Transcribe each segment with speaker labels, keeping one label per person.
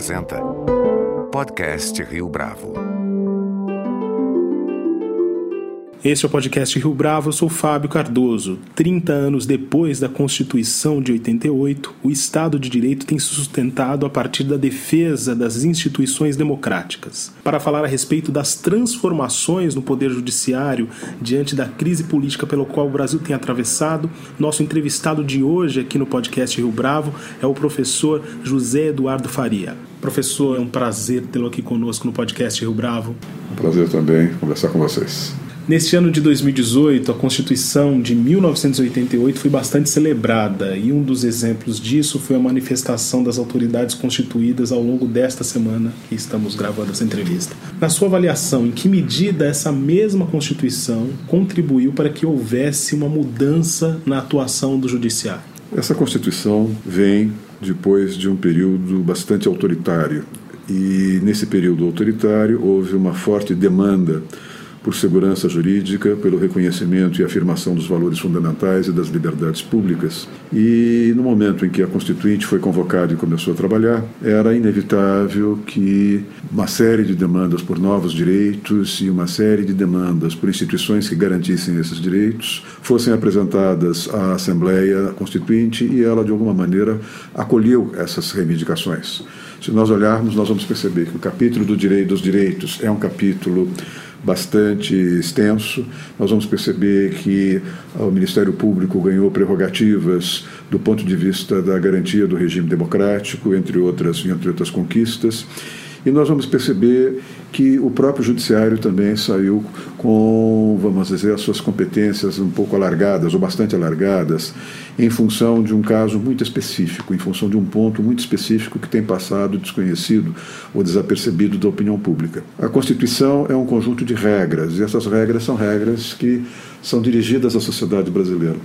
Speaker 1: apresenta Podcast Rio Bravo.
Speaker 2: Este é o podcast Rio Bravo, eu sou Fábio Cardoso. 30 anos depois da Constituição de 88, o Estado de Direito tem se sustentado a partir da defesa das instituições democráticas. Para falar a respeito das transformações no Poder Judiciário diante da crise política pelo qual o Brasil tem atravessado, nosso entrevistado de hoje aqui no podcast Rio Bravo é o professor José Eduardo Faria. Professor, é um prazer tê-lo aqui conosco no podcast Rio Bravo.
Speaker 3: Um prazer também conversar com vocês.
Speaker 2: Neste ano de 2018, a Constituição de 1988 foi bastante celebrada e um dos exemplos disso foi a manifestação das autoridades constituídas ao longo desta semana que estamos gravando essa entrevista. Na sua avaliação, em que medida essa mesma Constituição contribuiu para que houvesse uma mudança na atuação do Judiciário?
Speaker 3: Essa Constituição vem depois de um período bastante autoritário. E nesse período autoritário houve uma forte demanda por segurança jurídica, pelo reconhecimento e afirmação dos valores fundamentais e das liberdades públicas. E no momento em que a Constituinte foi convocada e começou a trabalhar, era inevitável que uma série de demandas por novos direitos e uma série de demandas por instituições que garantissem esses direitos fossem apresentadas à Assembleia Constituinte e ela, de alguma maneira, acolheu essas reivindicações. Se nós olharmos, nós vamos perceber que o capítulo do direito dos direitos é um capítulo bastante extenso. Nós vamos perceber que o Ministério Público ganhou prerrogativas do ponto de vista da garantia do regime democrático, entre outras, entre outras conquistas. E nós vamos perceber que o próprio judiciário também saiu com, vamos dizer, as suas competências um pouco alargadas, ou bastante alargadas, em função de um caso muito específico, em função de um ponto muito específico que tem passado desconhecido ou desapercebido da opinião pública. A Constituição é um conjunto de regras, e essas regras são regras que são dirigidas à sociedade brasileira.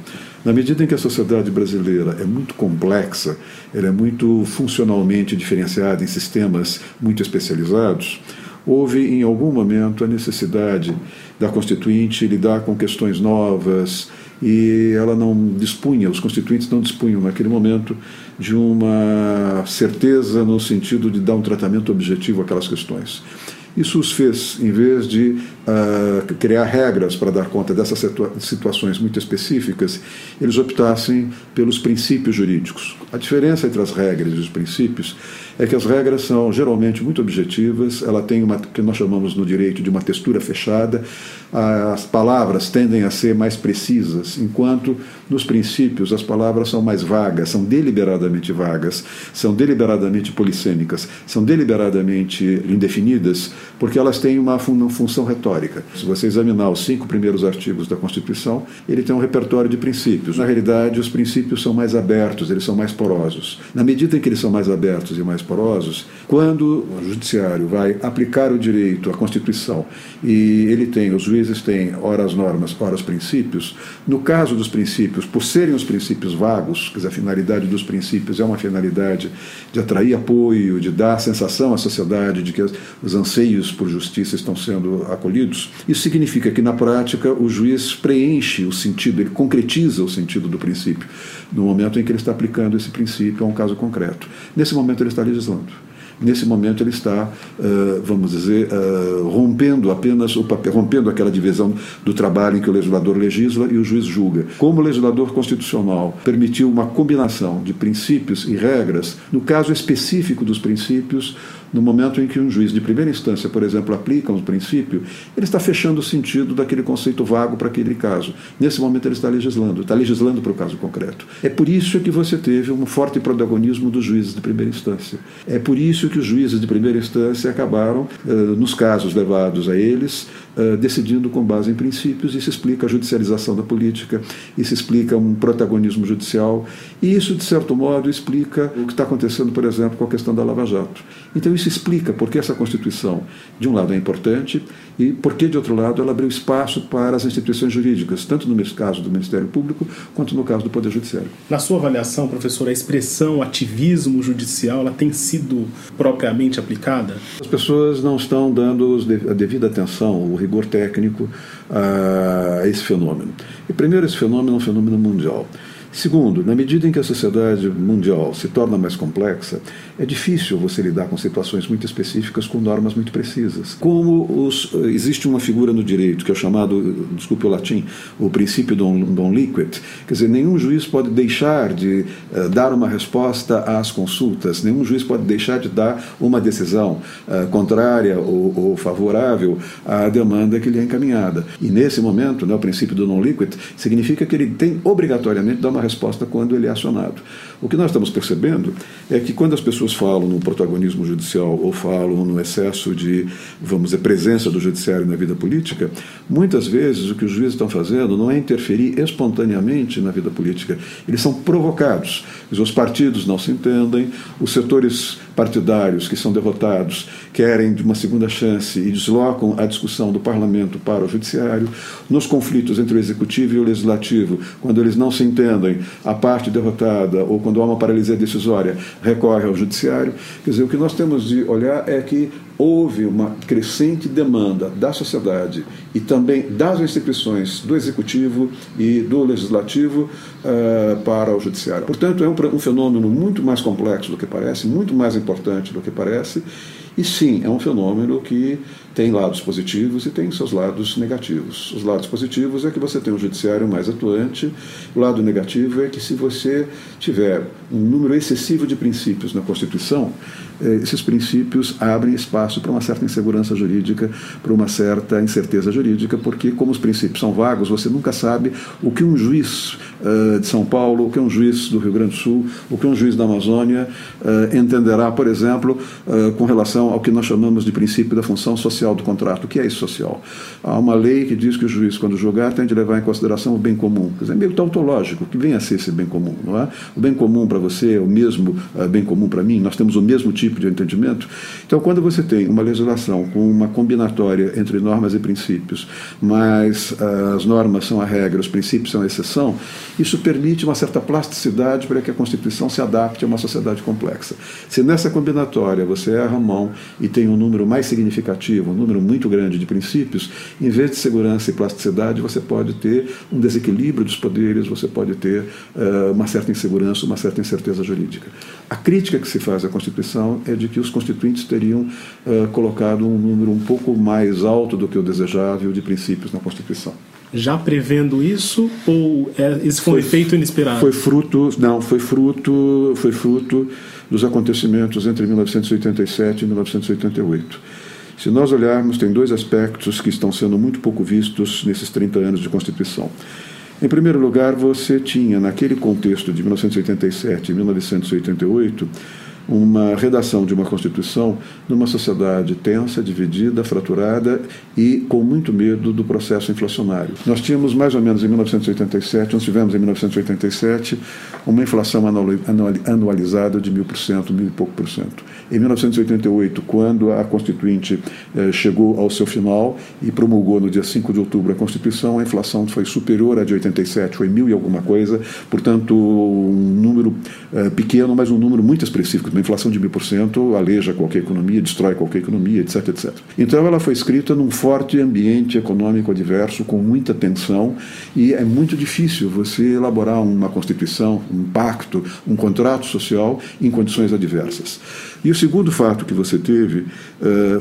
Speaker 3: Na medida em que a sociedade brasileira é muito complexa, ela é muito funcionalmente diferenciada em sistemas muito especializados, houve em algum momento a necessidade da Constituinte lidar com questões novas e ela não dispunha, os constituintes não dispunham naquele momento de uma certeza no sentido de dar um tratamento objetivo àquelas questões. Isso os fez, em vez de uh, criar regras para dar conta dessas situa situações muito específicas, eles optassem pelos princípios jurídicos. A diferença entre as regras e os princípios é que as regras são geralmente muito objetivas, ela tem uma que nós chamamos no direito de uma textura fechada, as palavras tendem a ser mais precisas, enquanto nos princípios as palavras são mais vagas, são deliberadamente vagas, são deliberadamente polissêmicas, são deliberadamente indefinidas, porque elas têm uma função retórica. Se você examinar os cinco primeiros artigos da Constituição, ele tem um repertório de princípios. Na realidade, os princípios são mais abertos, eles são mais porosos. Na medida em que eles são mais abertos e mais porosos, quando o judiciário vai aplicar o direito à Constituição e ele tem, os juízes têm, ora as normas, ora os princípios, no caso dos princípios, por serem os princípios vagos, quer dizer, a finalidade dos princípios é uma finalidade de atrair apoio, de dar a sensação à sociedade de que os anseios por justiça estão sendo acolhidos, isso significa que, na prática, o juiz preenche o sentido, ele concretiza o sentido do princípio, no momento em que ele está aplicando esse princípio a um caso concreto. Nesse momento, ele está legislando. Nesse momento ele está, vamos dizer, rompendo apenas o papel, rompendo aquela divisão do trabalho em que o legislador legisla e o juiz julga. Como o legislador constitucional permitiu uma combinação de princípios e regras, no caso específico dos princípios, no momento em que um juiz de primeira instância, por exemplo, aplica um princípio, ele está fechando o sentido daquele conceito vago para aquele caso. Nesse momento ele está legislando, está legislando para o caso concreto. É por isso que você teve um forte protagonismo dos juízes de primeira instância. É por isso que os juízes de primeira instância acabaram, nos casos levados a eles, decidindo com base em princípios, e se explica a judicialização da política, e se explica um protagonismo judicial, e isso, de certo modo, explica o que está acontecendo, por exemplo, com a questão da Lava Jato. Então, isso explica por que essa Constituição, de um lado, é importante e por que, de outro lado, ela abriu espaço para as instituições jurídicas, tanto no caso do Ministério Público quanto no caso do Poder Judiciário.
Speaker 2: Na sua avaliação, professor, a expressão ativismo judicial ela tem sido propriamente aplicada?
Speaker 3: As pessoas não estão dando a devida atenção, o rigor técnico a esse fenômeno. E, primeiro, esse fenômeno é um fenômeno mundial. Segundo, na medida em que a sociedade mundial se torna mais complexa, é difícil você lidar com situações muito específicas com normas muito precisas. Como os, existe uma figura no direito que é chamado, desculpe o latim, o princípio don, don liquid, quer dizer, nenhum juiz pode deixar de uh, dar uma resposta às consultas, nenhum juiz pode deixar de dar uma decisão uh, contrária ou, ou, favorável à demanda que lhe é encaminhada. E nesse momento, né, o princípio do non liquid significa que ele tem obrigatoriamente dar uma resposta quando ele é acionado. O que nós estamos percebendo é que quando as pessoas falam no protagonismo judicial ou falam no excesso de, vamos dizer, presença do judiciário na vida política, muitas vezes o que os juízes estão fazendo não é interferir espontaneamente na vida política, eles são provocados. Os partidos não se entendem, os setores partidários que são derrotados querem de uma segunda chance e deslocam a discussão do parlamento para o judiciário. Nos conflitos entre o executivo e o legislativo, quando eles não se entendem, a parte derrotada ou quando há uma paralisia decisória recorre ao judiciário. Quer dizer, o que nós temos de olhar é que houve uma crescente demanda da sociedade e também das instituições do executivo e do legislativo uh, para o judiciário. Portanto, é um, um fenômeno muito mais complexo do que parece, muito mais importante do que parece e sim, é um fenômeno que tem lados positivos e tem seus lados negativos. Os lados positivos é que você tem um judiciário mais atuante, o lado negativo é que se você tiver um número excessivo de princípios na Constituição, esses princípios abrem espaço para uma certa insegurança jurídica, para uma certa incerteza jurídica, porque, como os princípios são vagos, você nunca sabe o que um juiz uh, de São Paulo, o que um juiz do Rio Grande do Sul, o que um juiz da Amazônia uh, entenderá, por exemplo, uh, com relação ao que nós chamamos de princípio da função social do contrato. O que é isso social? Há uma lei que diz que o juiz, quando julgar, tem de levar em consideração o bem comum. Quer dizer, é meio tautológico, que vem a ser esse bem comum, não é? O bem comum para você é o mesmo bem comum para mim, nós temos o mesmo tipo tipo de entendimento. Então, quando você tem uma legislação com uma combinatória entre normas e princípios, mas uh, as normas são a regra, os princípios são a exceção, isso permite uma certa plasticidade para que a Constituição se adapte a uma sociedade complexa. Se nessa combinatória você erra a mão e tem um número mais significativo, um número muito grande de princípios, em vez de segurança e plasticidade, você pode ter um desequilíbrio dos poderes, você pode ter uh, uma certa insegurança, uma certa incerteza jurídica. A crítica que se faz à Constituição é de que os constituintes teriam uh, colocado um número um pouco mais alto do que o desejável de princípios na Constituição.
Speaker 2: Já prevendo isso ou é, esse foi um efeito inesperado?
Speaker 3: Foi fruto, não, foi fruto, foi fruto dos acontecimentos entre 1987 e 1988. Se nós olharmos, tem dois aspectos que estão sendo muito pouco vistos nesses 30 anos de Constituição. Em primeiro lugar, você tinha, naquele contexto de 1987 e 1988, uma redação de uma Constituição numa sociedade tensa, dividida, fraturada e com muito medo do processo inflacionário. Nós tínhamos mais ou menos em 1987, nós tivemos em 1987 uma inflação anualizada de mil por cento, mil e pouco por cento. Em 1988, quando a Constituinte eh, chegou ao seu final e promulgou no dia 5 de outubro a Constituição, a inflação foi superior à de 87, foi mil e alguma coisa, portanto, um número eh, pequeno, mas um número muito expressivo uma inflação de mil por cento aleja qualquer economia, destrói qualquer economia, etc, etc. Então ela foi escrita num forte ambiente econômico adverso, com muita tensão, e é muito difícil você elaborar uma constituição, um pacto, um contrato social em condições adversas. E o segundo fato que você teve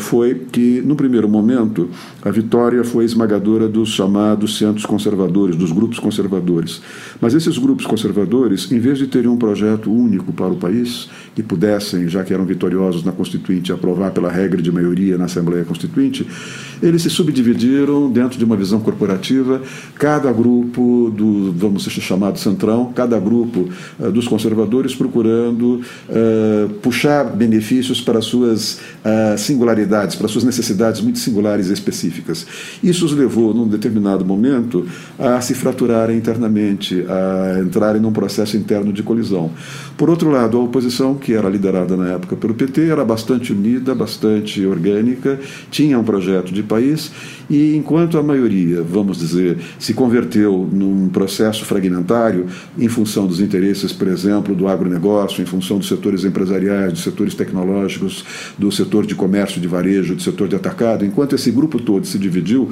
Speaker 3: foi que, no primeiro momento, a vitória foi esmagadora dos chamados centros conservadores, dos grupos conservadores. Mas esses grupos conservadores, em vez de terem um projeto único para o país, que pudessem, já que eram vitoriosos na Constituinte, aprovar pela regra de maioria na Assembleia Constituinte, eles se subdividiram dentro de uma visão corporativa. Cada grupo do, vamos chamar de centrão, cada grupo uh, dos conservadores procurando uh, puxar benefícios benefícios para suas uh, singularidades, para suas necessidades muito singulares e específicas. Isso os levou, num determinado momento, a se fraturarem internamente, a entrarem num processo interno de colisão. Por outro lado, a oposição, que era liderada na época pelo PT, era bastante unida, bastante orgânica, tinha um projeto de país e enquanto a maioria, vamos dizer, se converteu num processo fragmentário em função dos interesses, por exemplo, do agronegócio, em função dos setores empresariais, dos setores tecnológicos, do setor de comércio, de varejo, do setor de atacado. Enquanto esse grupo todo se dividiu,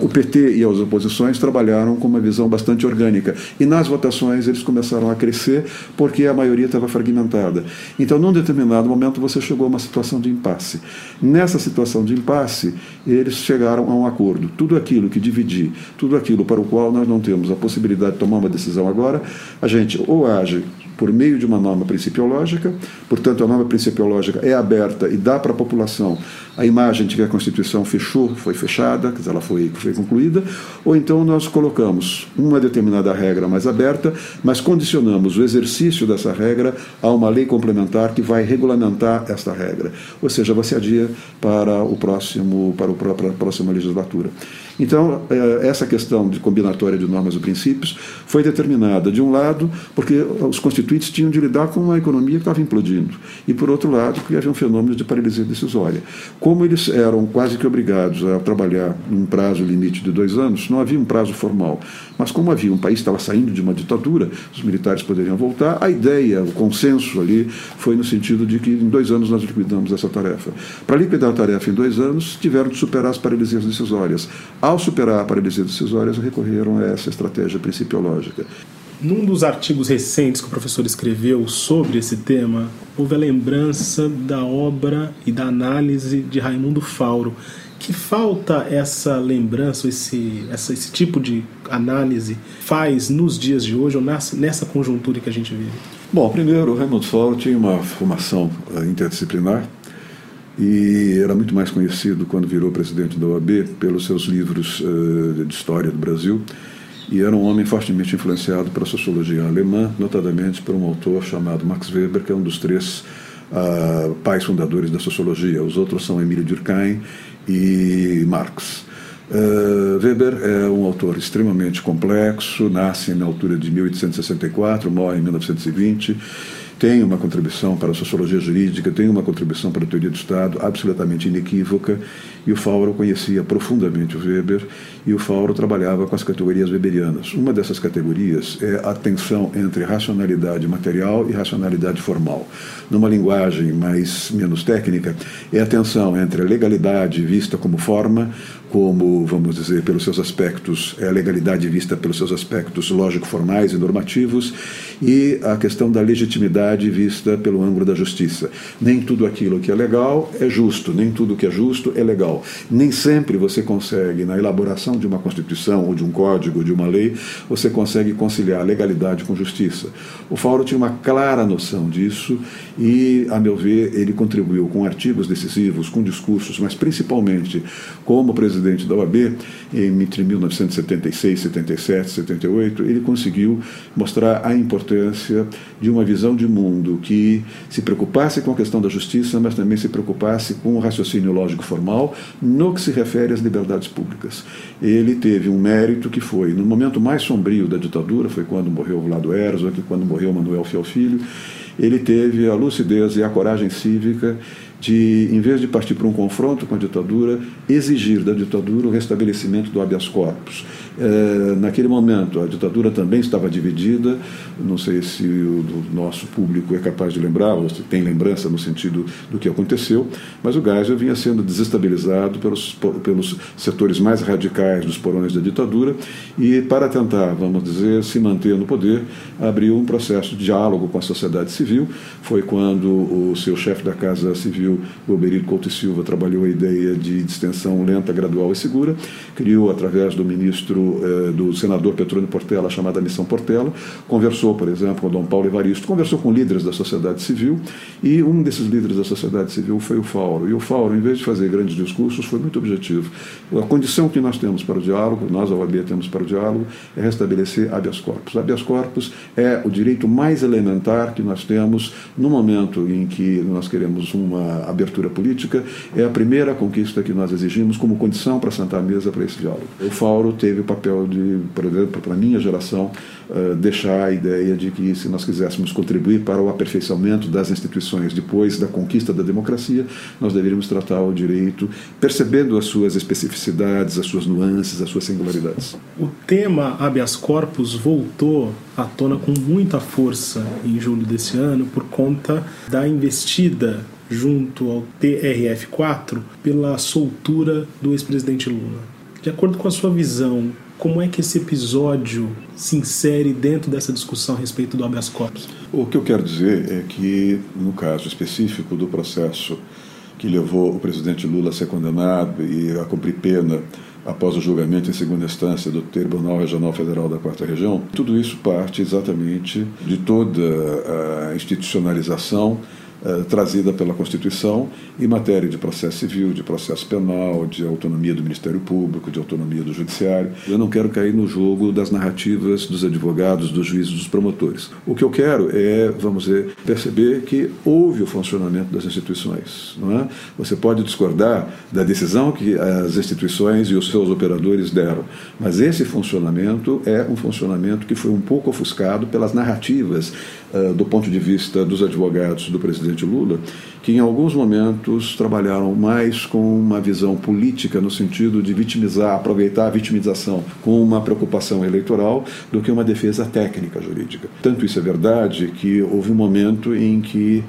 Speaker 3: o PT e as oposições trabalharam com uma visão bastante orgânica. E nas votações eles começaram a crescer porque a maioria estava fragmentada. Então, num determinado momento, você chegou a uma situação de impasse. Nessa situação de impasse, eles chegaram a um acordo. Tudo aquilo que dividir, tudo aquilo para o qual nós não temos a possibilidade de tomar uma decisão agora, a gente ou age por meio de uma norma principiológica, portanto, a norma principiológica é aberta e dá para a população a imagem de que a Constituição fechou, foi fechada, quer dizer, ela foi, foi concluída, ou então nós colocamos uma determinada regra mais aberta, mas condicionamos o exercício dessa regra a uma lei complementar que vai regulamentar esta regra. Ou seja, você adia para o próximo, para, o, para a próxima legislatura. Então, eh, essa questão de combinatória de normas e princípios foi determinada, de um lado, porque os constituintes tinham de lidar com uma economia que estava implodindo, e, por outro lado, que havia um fenômeno de paralisia decisória. Como eles eram quase que obrigados a trabalhar num prazo limite de dois anos, não havia um prazo formal, mas como havia um país que estava saindo de uma ditadura, os militares poderiam voltar, a ideia, o consenso ali foi no sentido de que em dois anos nós liquidamos essa tarefa. Para liquidar a tarefa em dois anos, tiveram de superar as paralisias decisórias. Ao superar a paralisia decisória, recorreram a essa estratégia principiológica.
Speaker 2: Num dos artigos recentes que o professor escreveu sobre esse tema, houve a lembrança da obra e da análise de Raimundo Fauro. Que falta essa lembrança, esse, essa, esse tipo de análise faz nos dias de hoje ou nessa, nessa conjuntura que a gente vive?
Speaker 3: Bom, primeiro, Raimundo Fauro tinha uma formação eh, interdisciplinar e era muito mais conhecido quando virou presidente da OAB pelos seus livros uh, de história do Brasil e era um homem fortemente influenciado pela sociologia alemã, notadamente por um autor chamado Max Weber, que é um dos três uh, pais fundadores da sociologia. Os outros são Emílio Durkheim e Marx. Uh, Weber é um autor extremamente complexo, nasce na altura de 1864, morre em 1920 tem uma contribuição para a sociologia jurídica, tem uma contribuição para a teoria do Estado absolutamente inequívoca, e o Fauro conhecia profundamente o Weber, e o Fauro trabalhava com as categorias weberianas. Uma dessas categorias é a tensão entre racionalidade material e racionalidade formal. Numa linguagem mais menos técnica, é a tensão entre a legalidade vista como forma como, vamos dizer, pelos seus aspectos, é a legalidade vista pelos seus aspectos lógico-formais e normativos, e a questão da legitimidade vista pelo ângulo da justiça. Nem tudo aquilo que é legal é justo, nem tudo que é justo é legal. Nem sempre você consegue, na elaboração de uma Constituição, ou de um código, de uma lei, você consegue conciliar legalidade com justiça. O Fauro tinha uma clara noção disso e, a meu ver, ele contribuiu com artigos decisivos, com discursos, mas principalmente como presidente presidente da OAB, entre 1976, 77, 78, ele conseguiu mostrar a importância de uma visão de mundo que se preocupasse com a questão da justiça, mas também se preocupasse com o raciocínio lógico formal no que se refere às liberdades públicas. Ele teve um mérito que foi, no momento mais sombrio da ditadura, foi quando morreu Vlado Herzog, quando morreu Manuel Fiel ele teve a lucidez e a coragem cívica de, em vez de partir para um confronto com a ditadura, exigir da ditadura o restabelecimento do habeas corpus. É, naquele momento, a ditadura também estava dividida, não sei se o nosso público é capaz de lembrar, ou se tem lembrança no sentido do que aconteceu, mas o Geisel vinha sendo desestabilizado pelos, pelos setores mais radicais dos porões da ditadura e, para tentar, vamos dizer, se manter no poder, abriu um processo de diálogo com a sociedade civil. Foi quando o seu chefe da Casa Civil, Goberido Couto e Silva, trabalhou a ideia de distensão lenta, gradual e segura, criou, através do ministro eh, do senador Petrônio Portela, chamada Missão Portela, conversou, por exemplo, com Dom Paulo Evaristo, conversou com líderes da sociedade civil, e um desses líderes da sociedade civil foi o Fauro. E o Fauro, em vez de fazer grandes discursos, foi muito objetivo. A condição que nós temos para o diálogo, nós, a OAB, temos para o diálogo, é restabelecer habeas corpus. Habeas corpus é o direito mais elementar que nós temos no momento em que nós queremos uma abertura política, é a primeira conquista que nós exigimos como condição para sentar à mesa para esse diálogo. O Fauro teve o papel de, por exemplo, para a minha geração, uh, deixar a ideia de que se nós quiséssemos contribuir para o aperfeiçoamento das instituições depois da conquista da democracia, nós deveríamos tratar o direito percebendo as suas especificidades, as suas nuances, as suas singularidades.
Speaker 2: O tema habeas corpus voltou à tona com muita força em julho desse ano por conta da investida junto ao TRF4 pela soltura do ex-presidente Lula. De acordo com a sua visão, como é que esse episódio se insere dentro dessa discussão a respeito do habeas corpus?
Speaker 3: O que eu quero dizer é que, no caso específico do processo que levou o presidente Lula a ser condenado e a cumprir pena após o julgamento em segunda instância do Tribunal Regional Federal da Quarta Região, tudo isso parte exatamente de toda a institucionalização eh, trazida pela Constituição em matéria de processo civil, de processo penal, de autonomia do Ministério Público, de autonomia do Judiciário. Eu não quero cair no jogo das narrativas dos advogados, dos juízes, dos promotores. O que eu quero é, vamos dizer, perceber que houve o funcionamento das instituições. Não é? Você pode discordar da decisão que as instituições e os seus operadores deram, mas esse funcionamento é um funcionamento que foi um pouco ofuscado pelas narrativas uh, do ponto de vista dos advogados do presidente presidente Lula, que em alguns momentos trabalharam mais com uma visão política no sentido de vitimizar, aproveitar a vitimização com uma preocupação eleitoral do que uma defesa técnica jurídica. Tanto isso é verdade que houve um momento em que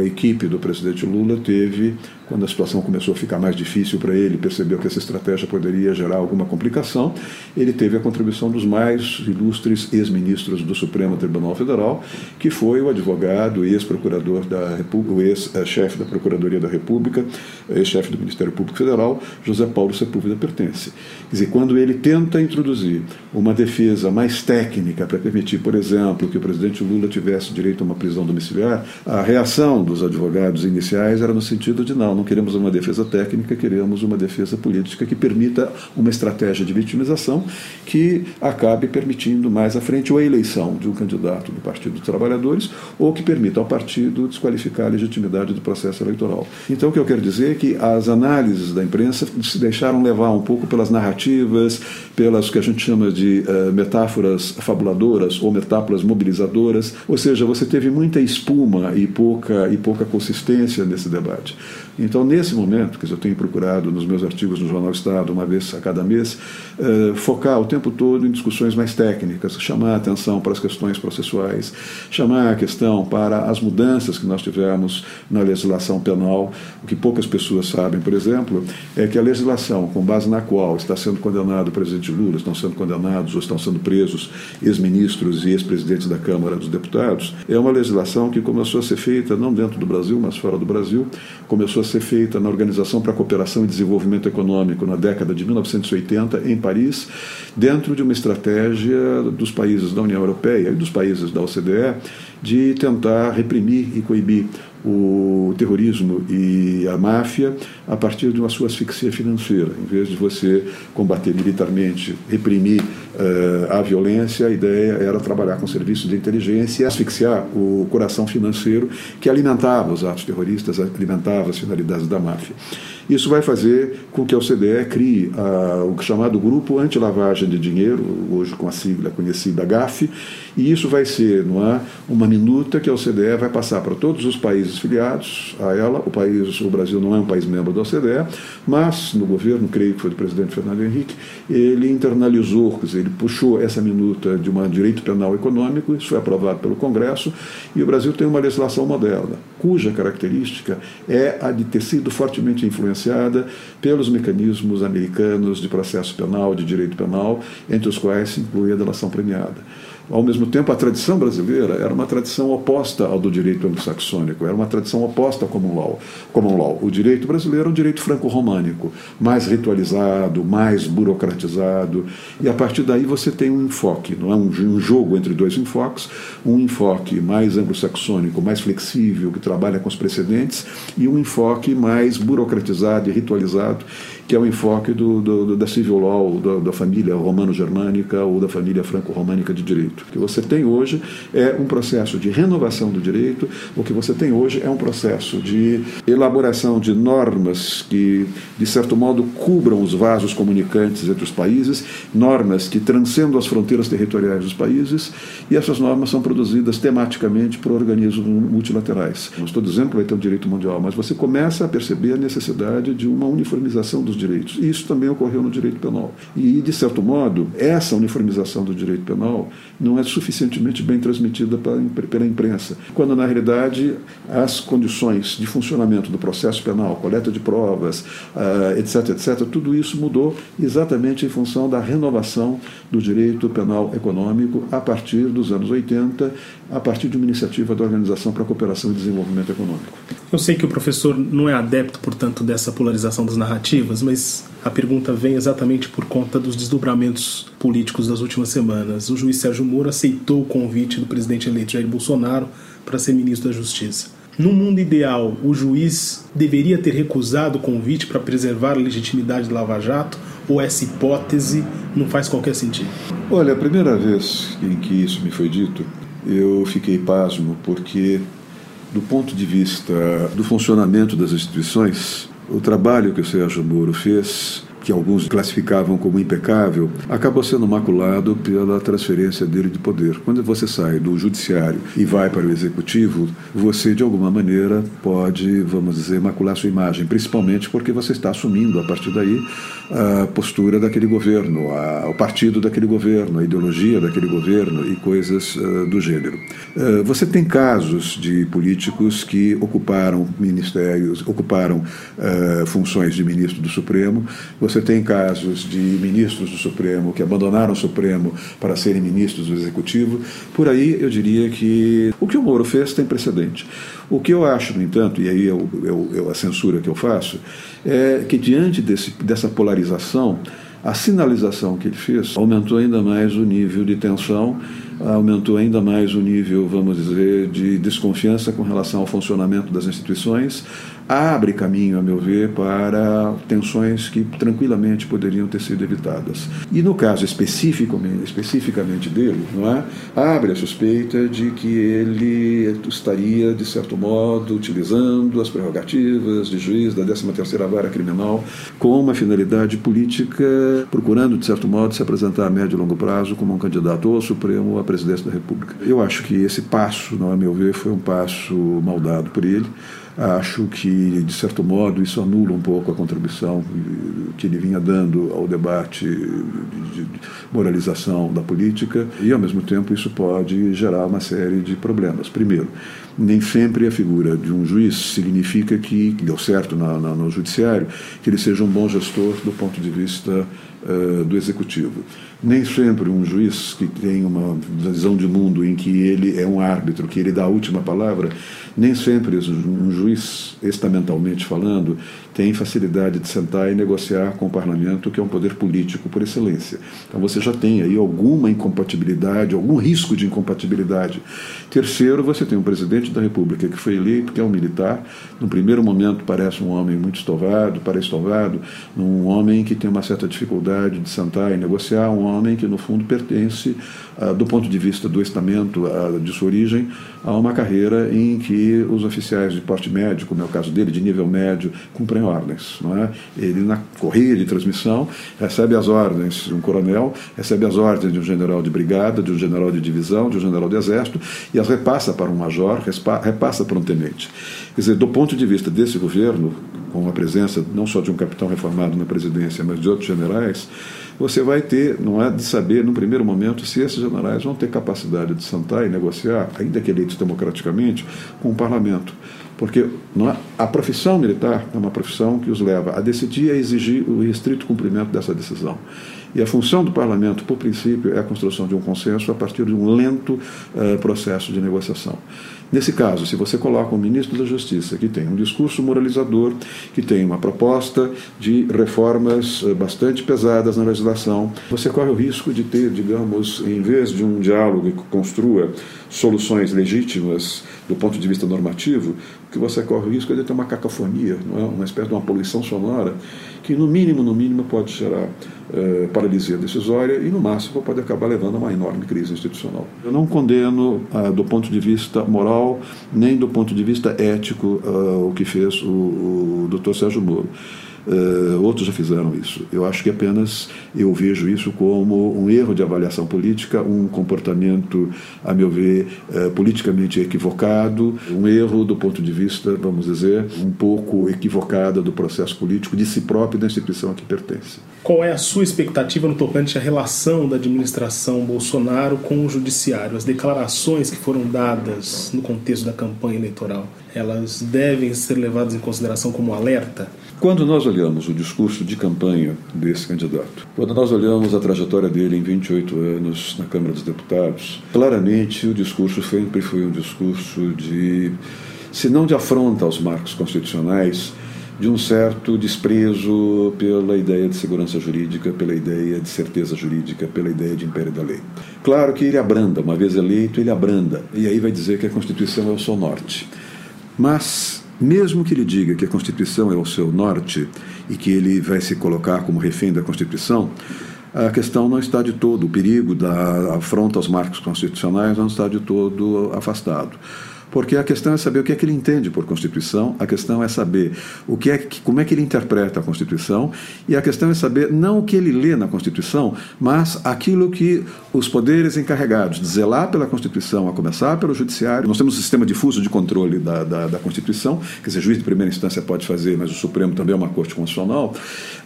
Speaker 3: a equipe do presidente Lula teve quando a situação começou a ficar mais difícil para ele, percebeu que essa estratégia poderia gerar alguma complicação, ele teve a contribuição dos mais ilustres ex-ministros do Supremo Tribunal Federal, que foi o advogado, ex-procurador da República, o ex-chefe da Procuradoria da República, ex-chefe do Ministério Público Federal, José Paulo Sepúlveda Pertence. Quer dizer, quando ele tenta introduzir uma defesa mais técnica para permitir, por exemplo, que o presidente Lula tivesse direito a uma prisão domiciliar, a reação dos advogados iniciais era no sentido de não, não queremos uma defesa técnica, queremos uma defesa política que permita uma estratégia de vitimização que acabe permitindo mais à frente ou a eleição de um candidato do Partido dos Trabalhadores ou que permita ao partido desqualificar a legitimidade do processo eleitoral. Então, o que eu quero dizer é que as análises da imprensa se deixaram levar um pouco pelas narrativas, pelas que a gente chama de uh, metáforas fabuladoras ou metáforas mobilizadoras, ou seja, você teve muita espuma e pouca, e pouca consistência nesse debate. Então, nesse momento, que eu tenho procurado nos meus artigos no Jornal Estado, uma vez a cada mês, eh, focar o tempo todo em discussões mais técnicas, chamar a atenção para as questões processuais, chamar a questão para as mudanças que nós tivemos na legislação penal. O que poucas pessoas sabem, por exemplo, é que a legislação com base na qual está sendo condenado o presidente Lula, estão sendo condenados ou estão sendo presos ex-ministros e ex-presidentes da Câmara dos Deputados, é uma legislação que começou a ser feita não dentro do Brasil, mas fora do Brasil, começou a ser feita na Organização para a Cooperação e Desenvolvimento Econômico na década de 1980 em Paris, dentro de uma estratégia dos países da União Europeia e dos países da OCDE de tentar reprimir e coibir o terrorismo e a máfia a partir de uma sua asfixia financeira. Em vez de você combater militarmente, reprimir uh, a violência, a ideia era trabalhar com serviços de inteligência e asfixiar o coração financeiro que alimentava os atos terroristas, alimentava as finalidades da máfia. Isso vai fazer com que a OCDE crie uh, o chamado Grupo Anti-Lavagem de Dinheiro, hoje com a sigla conhecida GAF, e isso vai ser não é, uma minuta que a OCDE vai passar para todos os países filiados a ela. O país, o Brasil não é um país membro da OCDE, mas no governo, creio que foi do presidente Fernando Henrique, ele internalizou, quer dizer, ele puxou essa minuta de um direito penal econômico, isso foi aprovado pelo Congresso, e o Brasil tem uma legislação moderna, cuja característica é a de ter sido fortemente influenciada pelos mecanismos americanos de processo penal, de direito penal, entre os quais se inclui a delação premiada. Ao mesmo tempo, a tradição brasileira era uma tradição oposta ao do direito anglo-saxônico, era uma tradição oposta ao common law. common law. O direito brasileiro é um direito franco-românico, mais ritualizado, mais burocratizado, e a partir daí você tem um enfoque, não é um jogo entre dois enfoques, um enfoque mais anglo-saxônico, mais flexível, que trabalha com os precedentes, e um enfoque mais burocratizado e ritualizado, que é o enfoque do, do, da civil law, da, da família romano-germânica ou da família franco-românica de direito. O que você tem hoje é um processo de renovação do direito, o que você tem hoje é um processo de elaboração de normas que, de certo modo, cubram os vasos comunicantes entre os países, normas que transcendam as fronteiras territoriais dos países, e essas normas são produzidas tematicamente por organismos multilaterais. Não estou dizendo que vai ter um direito mundial, mas você começa a perceber a necessidade de uma uniformização dos direitos. E isso também ocorreu no direito penal. E, de certo modo, essa uniformização do direito penal não é suficientemente bem transmitida pela imprensa, quando na realidade as condições de funcionamento do processo penal, coleta de provas, etc, etc, tudo isso mudou exatamente em função da renovação do direito penal econômico a partir dos anos 80, a partir de uma iniciativa da Organização para a Cooperação e Desenvolvimento Econômico.
Speaker 2: Eu sei que o professor não é adepto, portanto, dessa polarização das narrativas, mas a pergunta vem exatamente por conta dos desdobramentos políticos das últimas semanas. O juiz Sérgio Moro aceitou o convite do presidente eleito Jair Bolsonaro para ser ministro da Justiça. No mundo ideal, o juiz deveria ter recusado o convite para preservar a legitimidade do Lava Jato ou essa hipótese não faz qualquer sentido?
Speaker 3: Olha, a primeira vez em que isso me foi dito, eu fiquei pasmo, porque, do ponto de vista do funcionamento das instituições, o trabalho que o Sérgio Moro fez que alguns classificavam como impecável, acabou sendo maculado pela transferência dele de poder. Quando você sai do judiciário e vai para o executivo, você de alguma maneira pode, vamos dizer, macular sua imagem, principalmente porque você está assumindo a partir daí a postura daquele governo, a, o partido daquele governo, a ideologia daquele governo e coisas uh, do gênero. Uh, você tem casos de políticos que ocuparam ministérios, ocuparam uh, funções de ministro do Supremo. Você você tem casos de ministros do Supremo que abandonaram o Supremo para serem ministros do Executivo. Por aí eu diria que o que o Moro fez tem precedente. O que eu acho, no entanto, e aí eu, eu, eu a censura que eu faço, é que diante desse, dessa polarização, a sinalização que ele fez aumentou ainda mais o nível de tensão, aumentou ainda mais o nível, vamos dizer, de desconfiança com relação ao funcionamento das instituições, abre caminho, a meu ver, para tensões que tranquilamente poderiam ter sido evitadas. E no caso especificamente, especificamente dele, não é? abre a suspeita de que ele estaria, de certo modo, utilizando as prerrogativas de juiz da 13ª Vara Criminal com uma finalidade política, procurando, de certo modo, se apresentar a médio e longo prazo como um candidato ao Supremo ou à presidência da República. Eu acho que esse passo, não a meu ver, foi um passo mal dado por ele. Acho que, de certo modo, isso anula um pouco a contribuição que ele vinha dando ao debate de moralização da política e, ao mesmo tempo, isso pode gerar uma série de problemas. Primeiro, nem sempre a figura de um juiz significa que, que deu certo na, na, no judiciário, que ele seja um bom gestor do ponto de vista uh, do executivo. Nem sempre um juiz que tem uma visão de mundo em que ele é um árbitro, que ele dá a última palavra, nem sempre um juiz, estamentalmente falando, tem facilidade de sentar e negociar com o parlamento, que é um poder político por excelência. Então você já tem aí alguma incompatibilidade, algum risco de incompatibilidade. Terceiro, você tem um presidente da República que foi eleito, que é um militar, no primeiro momento parece um homem muito estovado, parece estovado, um homem que tem uma certa dificuldade de sentar e negociar, um homem que no fundo pertence, ah, do ponto de vista do estamento ah, de sua origem, a uma carreira em que os oficiais de porte médio, como é o caso dele, de nível médio, cumprem ordens. Não é? Ele, na correia de transmissão, recebe as ordens de um coronel, recebe as ordens de um general de brigada, de um general de divisão, de um general de exército, e as repassa para um major, repassa para um tenente. Quer dizer, do ponto de vista desse governo, com a presença não só de um capitão reformado na presidência, mas de outros generais, você vai ter, não é de saber, no primeiro momento, se esses generais vão ter capacidade de sentar e negociar, ainda que eleitos democraticamente, com o parlamento. Porque é, a profissão militar é uma profissão que os leva a decidir e a exigir o restrito cumprimento dessa decisão. E a função do parlamento, por princípio, é a construção de um consenso a partir de um lento uh, processo de negociação. Nesse caso, se você coloca um ministro da Justiça que tem um discurso moralizador, que tem uma proposta de reformas uh, bastante pesadas na legislação, você corre o risco de ter, digamos, em vez de um diálogo que construa soluções legítimas do ponto de vista normativo, que você corre o risco de ter uma cacofonia, não é? uma espécie de uma poluição sonora, que no mínimo, no mínimo, pode gerar eh, paralisia decisória e no máximo pode acabar levando a uma enorme crise institucional. Eu não condeno ah, do ponto de vista moral, nem do ponto de vista ético, ah, o que fez o, o Dr. Sérgio Moro. Uh, outros já fizeram isso. Eu acho que apenas eu vejo isso como um erro de avaliação política, um comportamento, a meu ver, uh, politicamente equivocado, um erro do ponto de vista, vamos dizer, um pouco equivocada do processo político de si próprio e da instituição a que pertence.
Speaker 2: Qual é a sua expectativa no tocante à relação da administração Bolsonaro com o judiciário? As declarações que foram dadas no contexto da campanha eleitoral, elas devem ser levadas em consideração como alerta?
Speaker 3: Quando nós olhamos o discurso de campanha desse candidato, quando nós olhamos a trajetória dele em 28 anos na Câmara dos Deputados, claramente o discurso sempre foi um discurso de, se não de afronta aos marcos constitucionais, de um certo desprezo pela ideia de segurança jurídica, pela ideia de certeza jurídica, pela ideia de império da lei. Claro que ele abranda, uma vez eleito, ele abranda, e aí vai dizer que a Constituição é o seu norte. Mas, mesmo que ele diga que a Constituição é o seu norte e que ele vai se colocar como refém da Constituição, a questão não está de todo, o perigo da afronta aos marcos constitucionais não está de todo afastado porque a questão é saber o que é que ele entende por Constituição, a questão é saber o que é que, como é que ele interpreta a Constituição, e a questão é saber não o que ele lê na Constituição, mas aquilo que os poderes encarregados de zelar pela Constituição, a começar pelo Judiciário, nós temos um sistema difuso de controle da, da, da Constituição, quer dizer, juiz de primeira instância pode fazer, mas o Supremo também é uma corte constitucional,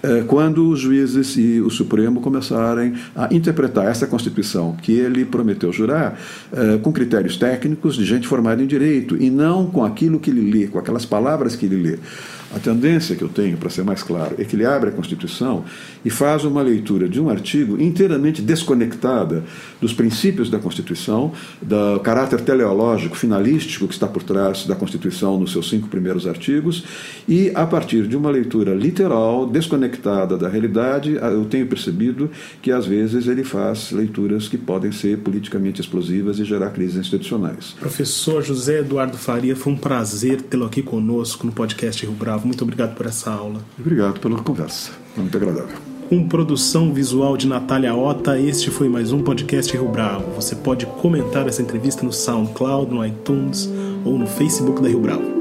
Speaker 3: é, quando os juízes e o Supremo começarem a interpretar essa Constituição que ele prometeu jurar é, com critérios técnicos de gente formada em direito e não com aquilo que ele lê, com aquelas palavras que ele lê. A tendência que eu tenho, para ser mais claro, é que ele abre a Constituição e faz uma leitura de um artigo inteiramente desconectada dos princípios da Constituição, do caráter teleológico, finalístico que está por trás da Constituição nos seus cinco primeiros artigos, e a partir de uma leitura literal, desconectada da realidade, eu tenho percebido que às vezes ele faz leituras que podem ser politicamente explosivas e gerar crises institucionais.
Speaker 2: Professor José Eduardo Faria, foi um prazer tê-lo aqui conosco no podcast Rio Bravo. Muito obrigado por essa aula.
Speaker 3: Obrigado pela conversa. Foi muito agradável.
Speaker 2: Com produção visual de Natália Ota, este foi mais um podcast Rio Bravo. Você pode comentar essa entrevista no SoundCloud, no iTunes ou no Facebook da Rio Bravo.